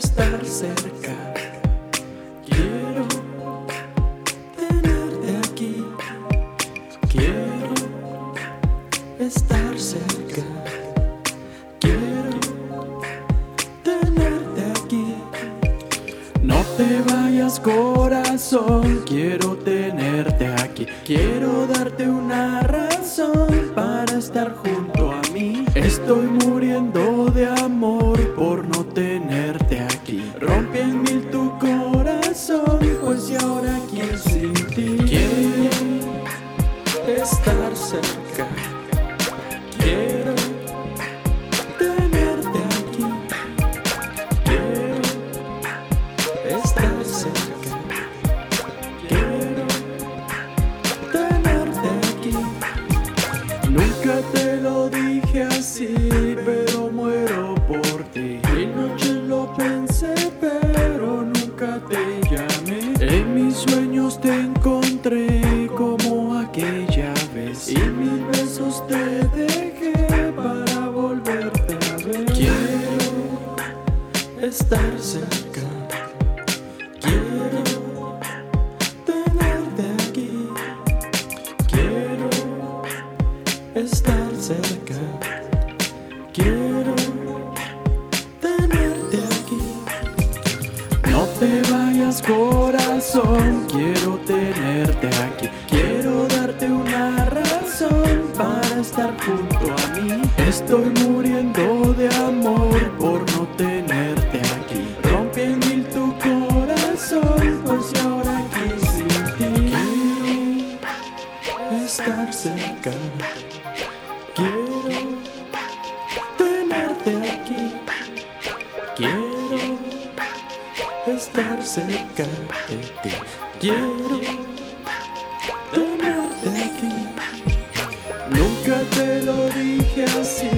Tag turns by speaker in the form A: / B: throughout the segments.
A: cerca. Quiero tenerte aquí. Quiero estar cerca. Quiero tenerte aquí. No te vayas corazón, quiero tenerte aquí. Quiero darte una razón para estar junto a mí. Estoy muriendo de amor estar cerca. Quiero tenerte aquí. Quiero estar cerca. Quiero tenerte aquí. No te vayas corazón, quiero tenerte aquí. Quiero darte una razón para estar junto a mí. Estoy muriendo estar cerca. Quiero tenerte aquí. Quiero estar cerca de ti. Quiero tenerte aquí. Nunca te lo dije así,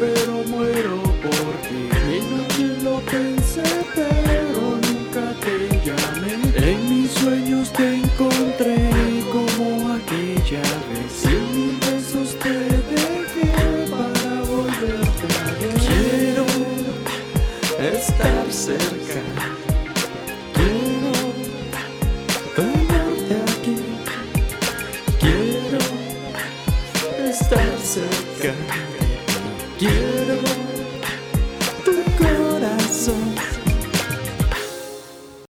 A: pero muero por ti. Y lo pensé, pero nunca te llamé. En mis sueños te encontré como Good. Get